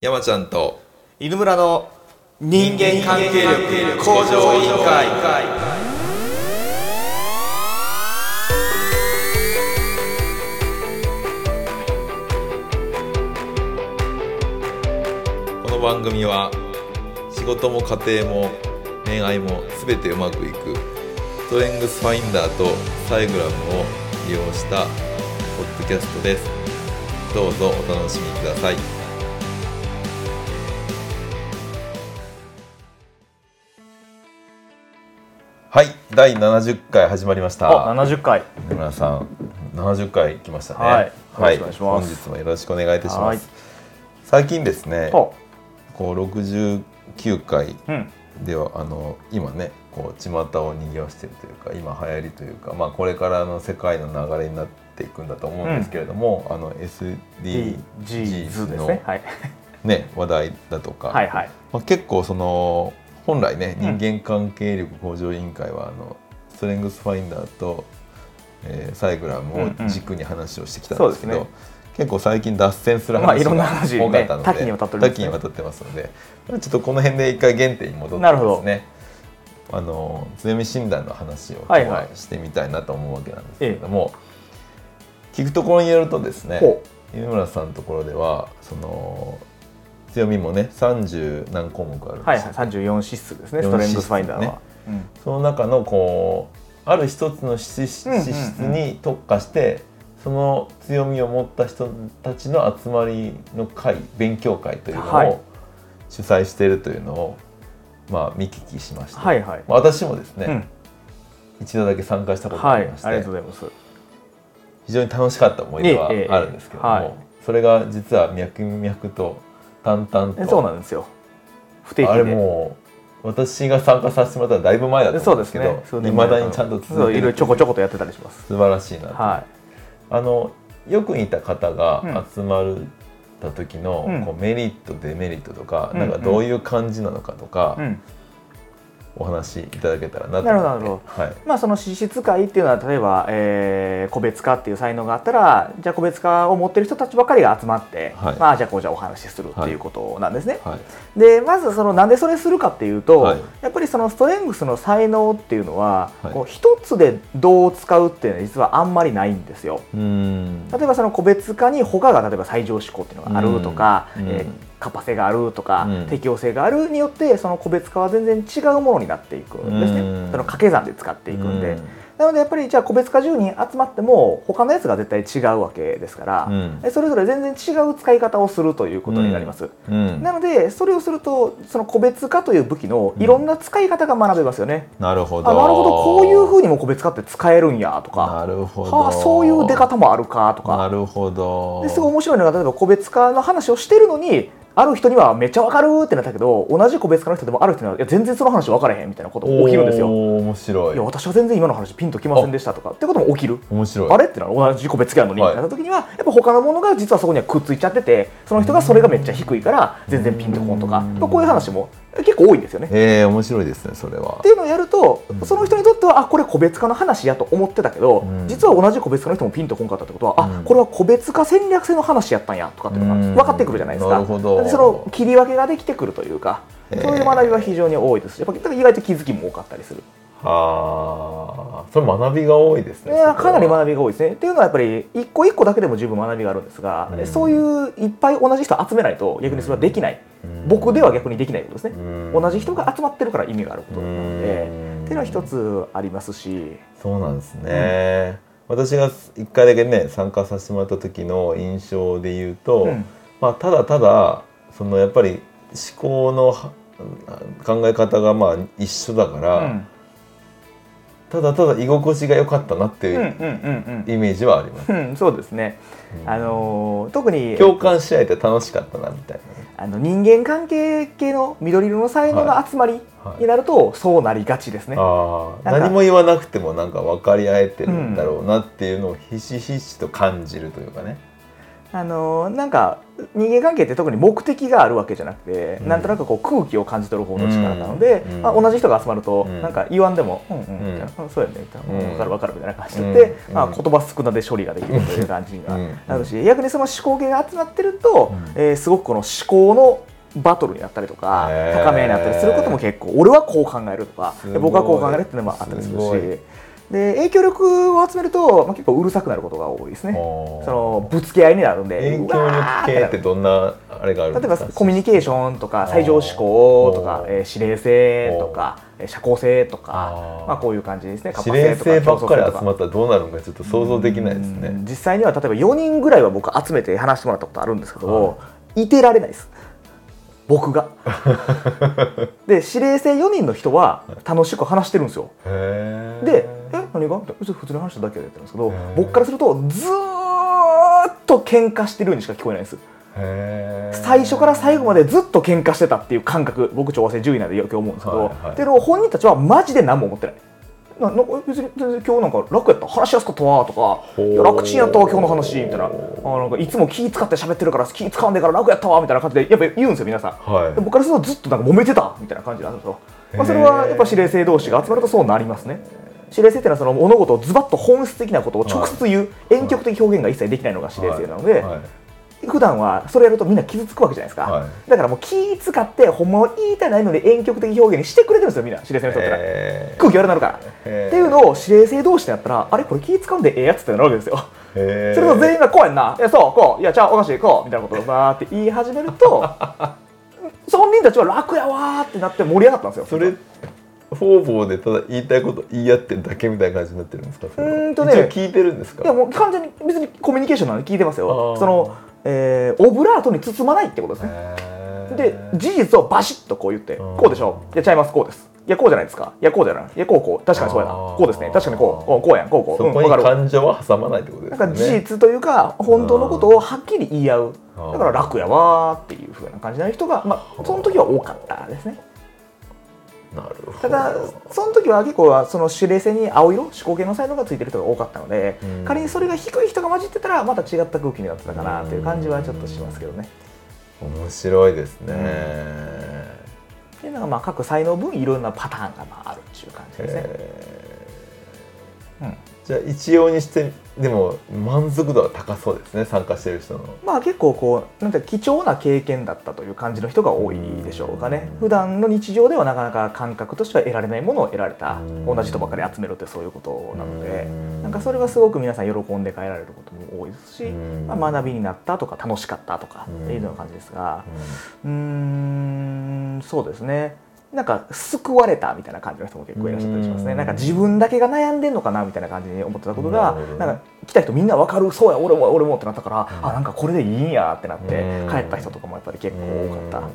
山ちゃんと犬村の人間関係力向上委員会。この番組は仕事も家庭も恋愛も全てうまくいくストレングスファインダーとサイグラムを利用したポッドキャストです。どうぞお楽しみくださいはい第70回始まりました。あ70回。野村さん70回来ましたね。はいよろしくお願いします。本日もよろしくお願いいたしまはい。す最近ですねほこう69回ううん。ではあの今ねこう巷を賑わしているというか今流行りというか、まあ、これからの世界の流れになっていくんだと思うんですけれども、あの DGs SDGs ですの、ねはい。ね、話題だとか、はいはい。まあ、結構その本来ねうん。人間関係力向上委員会はあのストレングスファインダーと、えーサイグラムを軸に話をしてきたんですけど、うんうんそうで結構最近脱線する話が話多かったので、ね多岐にわたっておりますね。多岐にわたってますのでまあちょっとこの辺で一回原点に戻ってですねあの強み診断の話を今日はいははい。してみたいなと思うわけなんですけれども、聞くところによるとですねほ犬村さんのところではその強みもね30何項目あるんですよ、はいはい34指数ですねストレングスファインダーは、うん。その中のこうある一つの資質に特化してその強みを持った人たちの集まりの会勉強会というのはい。を主催しているというのを、まあ、見聞きしました、はいはい、まあ私もですね、うん。一度だけ参加したことがあはいりまして、ありがとうございます。非常に楽しかった思い出はええええ。あるんですけれども、はい。それが実は脈々と淡々えと。そうなんですよ。不定期で。あれもう私が参加させてもらったのはだいぶ前だとそうで思うんですすけねどいまだにちゃんと続いてるちょこちょことやってたりします。素晴らしいなと、はあのよく似た方がうん。集まるた時の、うん。こうメリットデメリットとか、うん。なんかどういう感じなのかとか、い、うん、お話しいただけたらなとなるほど思ってなるほはい。まあその資質会っていうのは例えば、えー個別化っていう才能があったらじゃあ個別化を持ってる人たちばかりが集まって、はい。まあじゃあこうじゃあお話しするっていうことなんですね。はい。でまずそのなんでそれするかっていうと、はい。やっぱりそのストレングスの才能っていうのは、はい。こう一つでどう使うっていうのは実はあんまりないんですよ。例えばその個別化に他が例えば最上思考っていうのがあるとか、カパ性があるとか、うん。適応性があるによってその個別化は全然違うものになっていくんですね、うん。その掛け算で使っていくんで、うん。なのでやっぱりじゃあ個別化10人集まっても他のやつが絶対違うわけですから、それぞれ全然違う使い方をするということになります、うん。なのでそれをするとその個別化という武器のいろんな使い方が学べますよね、なるほど。あなるほど。こういうふうにも個別化って使えるんやとか。なるほど。はあ、そういう出方もあるかとか。なるほど。ですごい面白いのが例えば個別化の話をしてるのにある人にはめっちゃ分かるってなったけど同じ個別化の人でもある人にはいや全然その話分からへんみたいなことが起きるんですよ。面白い。いや私は全然今の話ピンときませんでしたとかってことも起きる。面白い。あれってのは同じ個別化やのに、はい。みたいな時にはやっぱ他のものが実はそこにはくっついちゃっててその人がそれがめっちゃ低いから全然ピンとこんとかこういう話も結構多いんですよね。えー、面白いですねそれは。っていうのをやると、うん。その人にとってはあこれ個別化の話やと思ってたけど、うん。実は同じ個別化の人もピンとこんかったってことは、うん。あこれは個別化戦略性の話やったんやとかっていうのうん。が分かってくるじゃないですか。その切り分けができてくるというか、そういう学びは非常に多いですしやっぱ意外と気づきも多かったりする。はあそれ学びが多いですねね、かなりび学びが多いですね。っていうのはやっぱり一個一個だけでも十分学びがあるんですが、うん。そういういっぱい同じ人集めないと逆にそれはできない、僕では逆にできないことですね。同じ人が集まってるから意味があることなので、っていうのは一つありますし、そうなんですね、私が一回だけね参加させてもらった時の印象で言うと、うんまあ、ただただそのやっぱり思考のは考え方がまあ一緒だから、うんただただ居心地が良かったなっていううんうんうんイメージはあります、うん、そうですね。うん。あのー特に。共感し合えて楽しかったなみたいあの人間関係系の緑色の才能の集まりな、はいになるとそうなりがちですね。ああなんか。何も言わなくてもなんか分かり合えてるんだろうなっていうのをひしひしと感じるというかね、あのなんか人間関係って特に目的があるわけじゃなくて、うん、なんとなくこう空気を感じ取る方の力なので、うん、まあ、同じ人が集まると、うん、なんか言わんでも「うんうん」みたいな「そうやね」みたいな「分かる分かる」みたいな感じで、うん、まあ、言葉少なで処理ができるという感じにはなるし逆にその思考系が集まってると、えー、すごくこの思考のバトルになったりとか高めになったりすることも結構俺はこう考えるとか僕はこう考えるっていうのもあったりするし。で影響力を集めると、まあ、結構うるさくなることが多いですね。そのぶつけ合いになるんで影響力系ってどんなあれがあるんですか？例えばコミュニケーションとか最上思考とか、えー、指令性とか社交性とかまあ、こういう感じですね。指令性ばっかり集まったらどうなるのかちょっと想像できないですね。実際には例えば4人ぐらいは僕集めて話してもらったことあるんですけど、はい、いてられないです。僕が。で指令性4人の人は楽しく話してるんですよ。で「え何が?」って普通に話しただけでやってるんですけど僕からするとずっと喧嘩してるようにしか聞こえないです。最初から最後までずっと喧嘩してたっていう感覚僕調和性10位なんでよく思うんですけど、はいはい、っていうのを本人たちはマジで何も思ってない。なな別に全然今日なんか楽やった？話しやすかったわとか楽ちんやったわ今日の話みたいな。あなんかいつも気使って喋ってるから気使わんでから楽やったわみたいな感じでやっぱ言うんですよ皆さん、はい、僕からするとずっとなんか揉めてたみたいな感じなんですよ、まあ、それはやっぱ指令性同士が集まるとそうなりますね指令性っていうのはその物事をズバッと本質的なことを直接言う、はい、遠曲的表現が一切できないのが指令性なので、はい。はい。普段はそれやるとみんな傷つくわけじゃないですか、はい、だからもう気使ってほんまは言いたないので遠曲的表現にしてくれてるんですよみんな指令性の人ったら空気悪くなるか。らっていうのを指令性同士でやったらあれこれ気使うんでええやつってなるわけですよ。それと全員がこうやんな。いやそうこういやちゃうおかしいこうみたいなことをバーって言い始めると 本人たちは楽やわってなって盛り上がったんですよ。それ方々でただ言いたいこと言い合ってるだけみたいな感じになってるんですか？うんとね。聞いてるんですか？いやもう完全に別にコミュニケーションなんで聞いてますよ。そのえー、オブラートに包まないってことですね。で事実をバシッとこう言ってこうでしょ？いやちゃいますこうです。いやこうじゃないですか。いやこうじゃない。いやこうこう。確かにそうやな。こうですね。確かにこう。こうやんこうこう。そこに感情は挟まないってことですね。なんか事実というか本当のことをはっきり言い合う。だから楽やわっていうふうな感じの人が、まあ、その時は多かったですねただその時は結構その指令線に青色思考系の才能がついてる人が多かったので、うん、仮にそれが低い人が混じってたらまた違った空気になってたかなという感じはちょっとしますけどね。面白いですね。っていうのがまあ各才能分いろんなパターンがまああるっていう感じですね。うんじゃあ一様にしてでも満足度は高そうですね参加してる人の。まあ結構こうなんて貴重な経験だったという感じの人が多いでしょうかね。普段の日常ではなかなか感覚としては得られないものを得られた同じ人ばかり集めるってそういうことなのでなんかそれはすごく皆さん喜んで帰られることも多いですし、まあ、学びになったとか楽しかったとかっていうような感じですがうんそうですねなんか救われたみたいな感じの人も結構いらっしゃったりしますね。なんか自分だけが悩んでんのかなみたいな感じに思ってたことがなんか来た人みんな分かるそうや俺も俺もってなったから、あなんかこれでいいんやってなって帰った人とかもやっぱり結構多かった。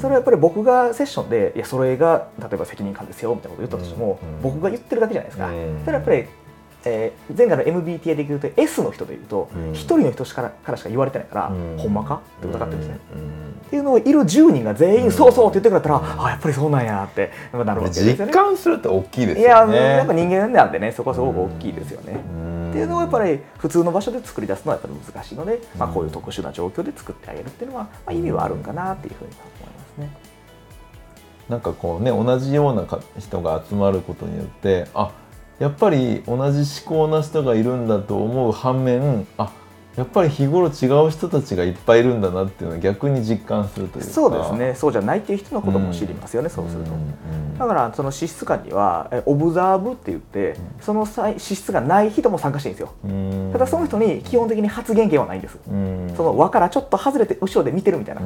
それはやっぱり僕がセッションでいやそれが例えば責任感ですよみたいなこと言ったとしても僕が言ってるだけじゃないですか。それやっぱりえー、前回の MBTA で言うと S の人で言うと1人の人しかからしか言われてないから、ほんまかって疑ってるんですね。っていうのをいる10人が全員そうそうって言ってくれたら、あやっぱりそうなんやってなるわけですよね。実感すると大きいですよね。いややっぱ人間なんでねそこはすごく大きいですよね。っていうのをやっぱり普通の場所で作り出すのはやっぱり難しいので、まあ、こういう特殊な状況で作ってあげるっていうのは、まあ、意味はあるんかなっていうふうに思いますね。なんかこうね同じような人が集まることによってあやっぱり同じ思考な人がいるんだと思う反面あやっぱり日頃違う人たちがいっぱいいるんだなっていうのは逆に実感するというそうですね。そうじゃないっていう人のことも知りますよね、うん、そうすると、うん、だからその資質感にはオブザーブって言って、その資質がない人も参加していいんですよ、うん、ただその人に基本的に発言権はないんです、その輪からちょっと外れて後ろで見てるみたいな、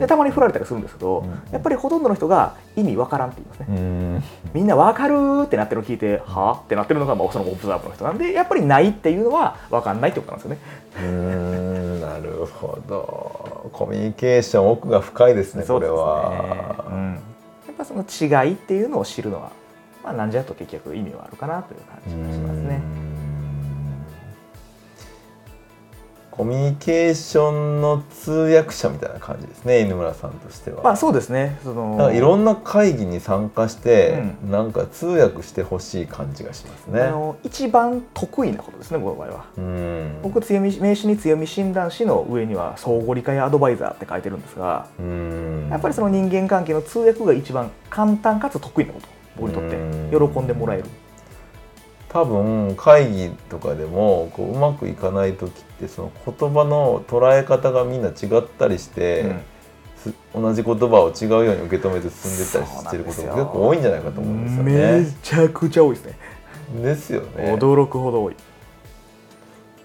でたまに振られたりするんですけど、やっぱりほとんどの人が意味わからんって言いますね、みんなわかるってなってるのを聞いてはあってなってるのがそのオブザーブの人なんでやっぱりないっていうのはわかんないってことなんですよねうんなるほど。コミュニケーション奥が深いですねこれは、ねうん、やっぱその違いっていうのを知るのは、まあ、なんじゃと結局意味はあるかなという感じがしますね。コミュニケーションの通訳者みたいな感じですね犬村さんとしては。まあそうですねそのなんかいろんな会議に参加して、なんか通訳してほしい感じがしますね。あの一番得意なことですね僕の場合は。うん僕強み名刺に強み診断士の上には相互理解アドバイザーって書いてるんですが、うんやっぱりその人間関係の通訳が一番簡単かつ得意なこと僕にとってうん喜んでもらえる。多分会議とかでもこううまくいかない時ってその言葉の捉え方がみんな違ったりして、うんす同じ言葉を違うように受け止めて進んでったりしてることが結構多いんじゃないかと思うんですよめね。ちゃくちゃ多いですね。ですよね。驚くほど多い。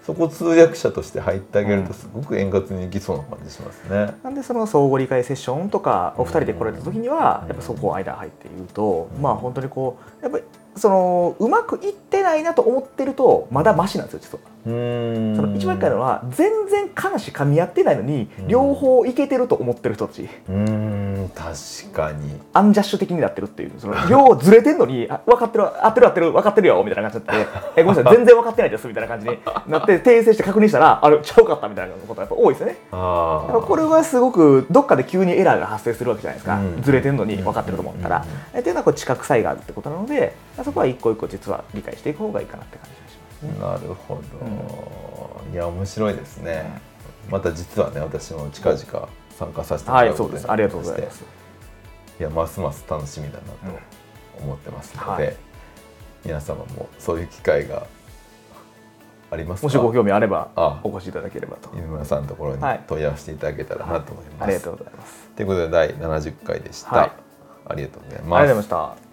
そこ通訳者として入ってあげるうんとすごく円滑にいきそうな感じしますね。なんでその相互理解セッションとかお二人で来られた時にはうんやっぱそこを間入って言うとうんまあ本当にこうやっぱりそのうまくいってないなと思ってるとまだマシなんですよ実は。その一番一回のは全然監視噛み合ってないのにうん。両方いけてると思ってる人たち。うーん確かに。アンジャッシュ的になってるっていう。その両ずれてんのにあ分かってる合ってる合ってる分かってるよみたいな感じになってえごめんなさい全然分かってないですみたいな感じに なって訂正して確認したらあれちゃうかったみたいなことがやっぱ多いですよね。あこれはすごくどっかで急にエラーが発生するわけじゃないですか、うん。ずれてるのに分かってると思ったら、うん。えっていうのはこう知覚差異があるってことなのでそこは一個一個実は理解していく方がいいかなって感じがしますね。なるほど、いや面白いですね、また実はね私も近々参加させてもはい、らうです。ありがとうございます。いやますます楽しみだなと思ってますので、はい皆様もそういう機会がありますか？もしご興味あればあお越しいただければと。犬村さんのところにはい問い合わせていただけたらなと思います。ありがとうございます。ということで第70回でした、はいありがとうございありがとうますございました。